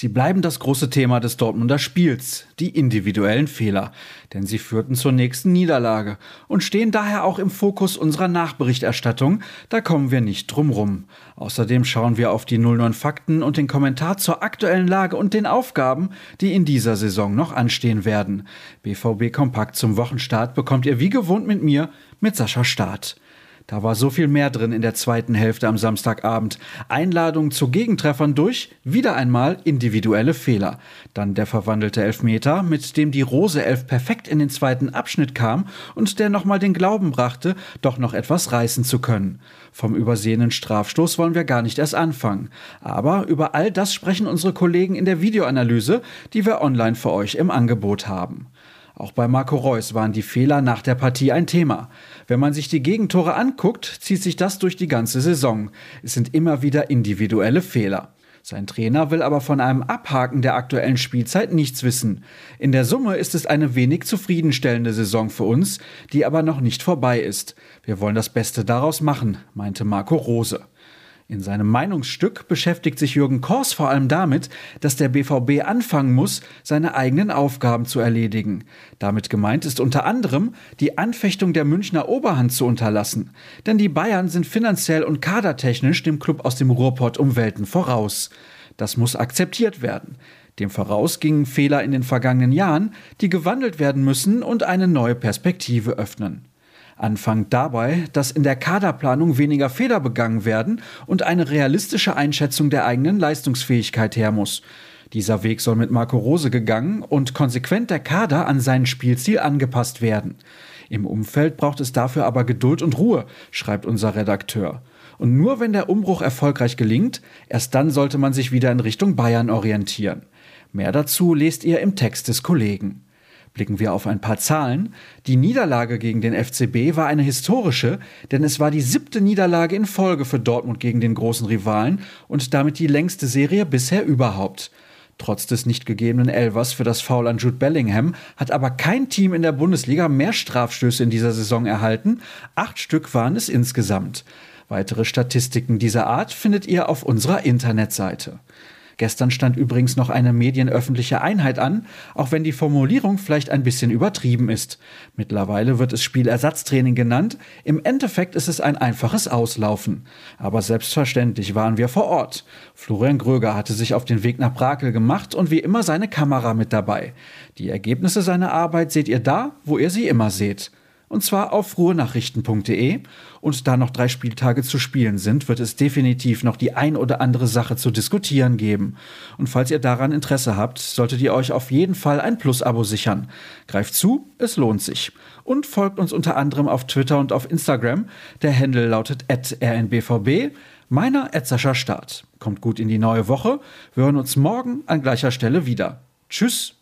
Sie bleiben das große Thema des Dortmunder Spiels, die individuellen Fehler, denn sie führten zur nächsten Niederlage und stehen daher auch im Fokus unserer Nachberichterstattung, da kommen wir nicht drum rum. Außerdem schauen wir auf die 09 Fakten und den Kommentar zur aktuellen Lage und den Aufgaben, die in dieser Saison noch anstehen werden. BVB Kompakt zum Wochenstart bekommt ihr wie gewohnt mit mir, mit Sascha Staat. Da war so viel mehr drin in der zweiten Hälfte am Samstagabend. Einladungen zu Gegentreffern durch, wieder einmal individuelle Fehler. Dann der verwandelte Elfmeter, mit dem die Rose Elf perfekt in den zweiten Abschnitt kam und der nochmal den Glauben brachte, doch noch etwas reißen zu können. Vom übersehenen Strafstoß wollen wir gar nicht erst anfangen. Aber über all das sprechen unsere Kollegen in der Videoanalyse, die wir online für euch im Angebot haben. Auch bei Marco Reus waren die Fehler nach der Partie ein Thema. Wenn man sich die Gegentore anguckt, zieht sich das durch die ganze Saison. Es sind immer wieder individuelle Fehler. Sein Trainer will aber von einem Abhaken der aktuellen Spielzeit nichts wissen. In der Summe ist es eine wenig zufriedenstellende Saison für uns, die aber noch nicht vorbei ist. Wir wollen das Beste daraus machen, meinte Marco Rose. In seinem Meinungsstück beschäftigt sich Jürgen Kors vor allem damit, dass der BVB anfangen muss, seine eigenen Aufgaben zu erledigen. Damit gemeint ist unter anderem, die Anfechtung der Münchner Oberhand zu unterlassen. Denn die Bayern sind finanziell und kadertechnisch dem Club aus dem Ruhrpott um Welten voraus. Das muss akzeptiert werden. Dem voraus gingen Fehler in den vergangenen Jahren, die gewandelt werden müssen und eine neue Perspektive öffnen. Anfang dabei, dass in der Kaderplanung weniger Fehler begangen werden und eine realistische Einschätzung der eigenen Leistungsfähigkeit her muss. Dieser Weg soll mit Marco Rose gegangen und konsequent der Kader an sein Spielziel angepasst werden. Im Umfeld braucht es dafür aber Geduld und Ruhe, schreibt unser Redakteur. Und nur wenn der Umbruch erfolgreich gelingt, erst dann sollte man sich wieder in Richtung Bayern orientieren. Mehr dazu lest ihr im Text des Kollegen. Blicken wir auf ein paar Zahlen. Die Niederlage gegen den FCB war eine historische, denn es war die siebte Niederlage in Folge für Dortmund gegen den großen Rivalen und damit die längste Serie bisher überhaupt. Trotz des nicht gegebenen Elvers für das Foul an Jude Bellingham hat aber kein Team in der Bundesliga mehr Strafstöße in dieser Saison erhalten. Acht Stück waren es insgesamt. Weitere Statistiken dieser Art findet ihr auf unserer Internetseite. Gestern stand übrigens noch eine medienöffentliche Einheit an, auch wenn die Formulierung vielleicht ein bisschen übertrieben ist. Mittlerweile wird es Spielersatztraining genannt, im Endeffekt ist es ein einfaches Auslaufen. Aber selbstverständlich waren wir vor Ort. Florian Gröger hatte sich auf den Weg nach Brakel gemacht und wie immer seine Kamera mit dabei. Die Ergebnisse seiner Arbeit seht ihr da, wo ihr sie immer seht und zwar auf ruhenachrichten.de. Und da noch drei Spieltage zu spielen sind, wird es definitiv noch die ein oder andere Sache zu diskutieren geben. Und falls ihr daran Interesse habt, solltet ihr euch auf jeden Fall ein Plus-Abo sichern. Greift zu, es lohnt sich. Und folgt uns unter anderem auf Twitter und auf Instagram. Der Handle lautet rnbvb. Meiner Sascha Start. Kommt gut in die neue Woche. Wir hören uns morgen an gleicher Stelle wieder. Tschüss.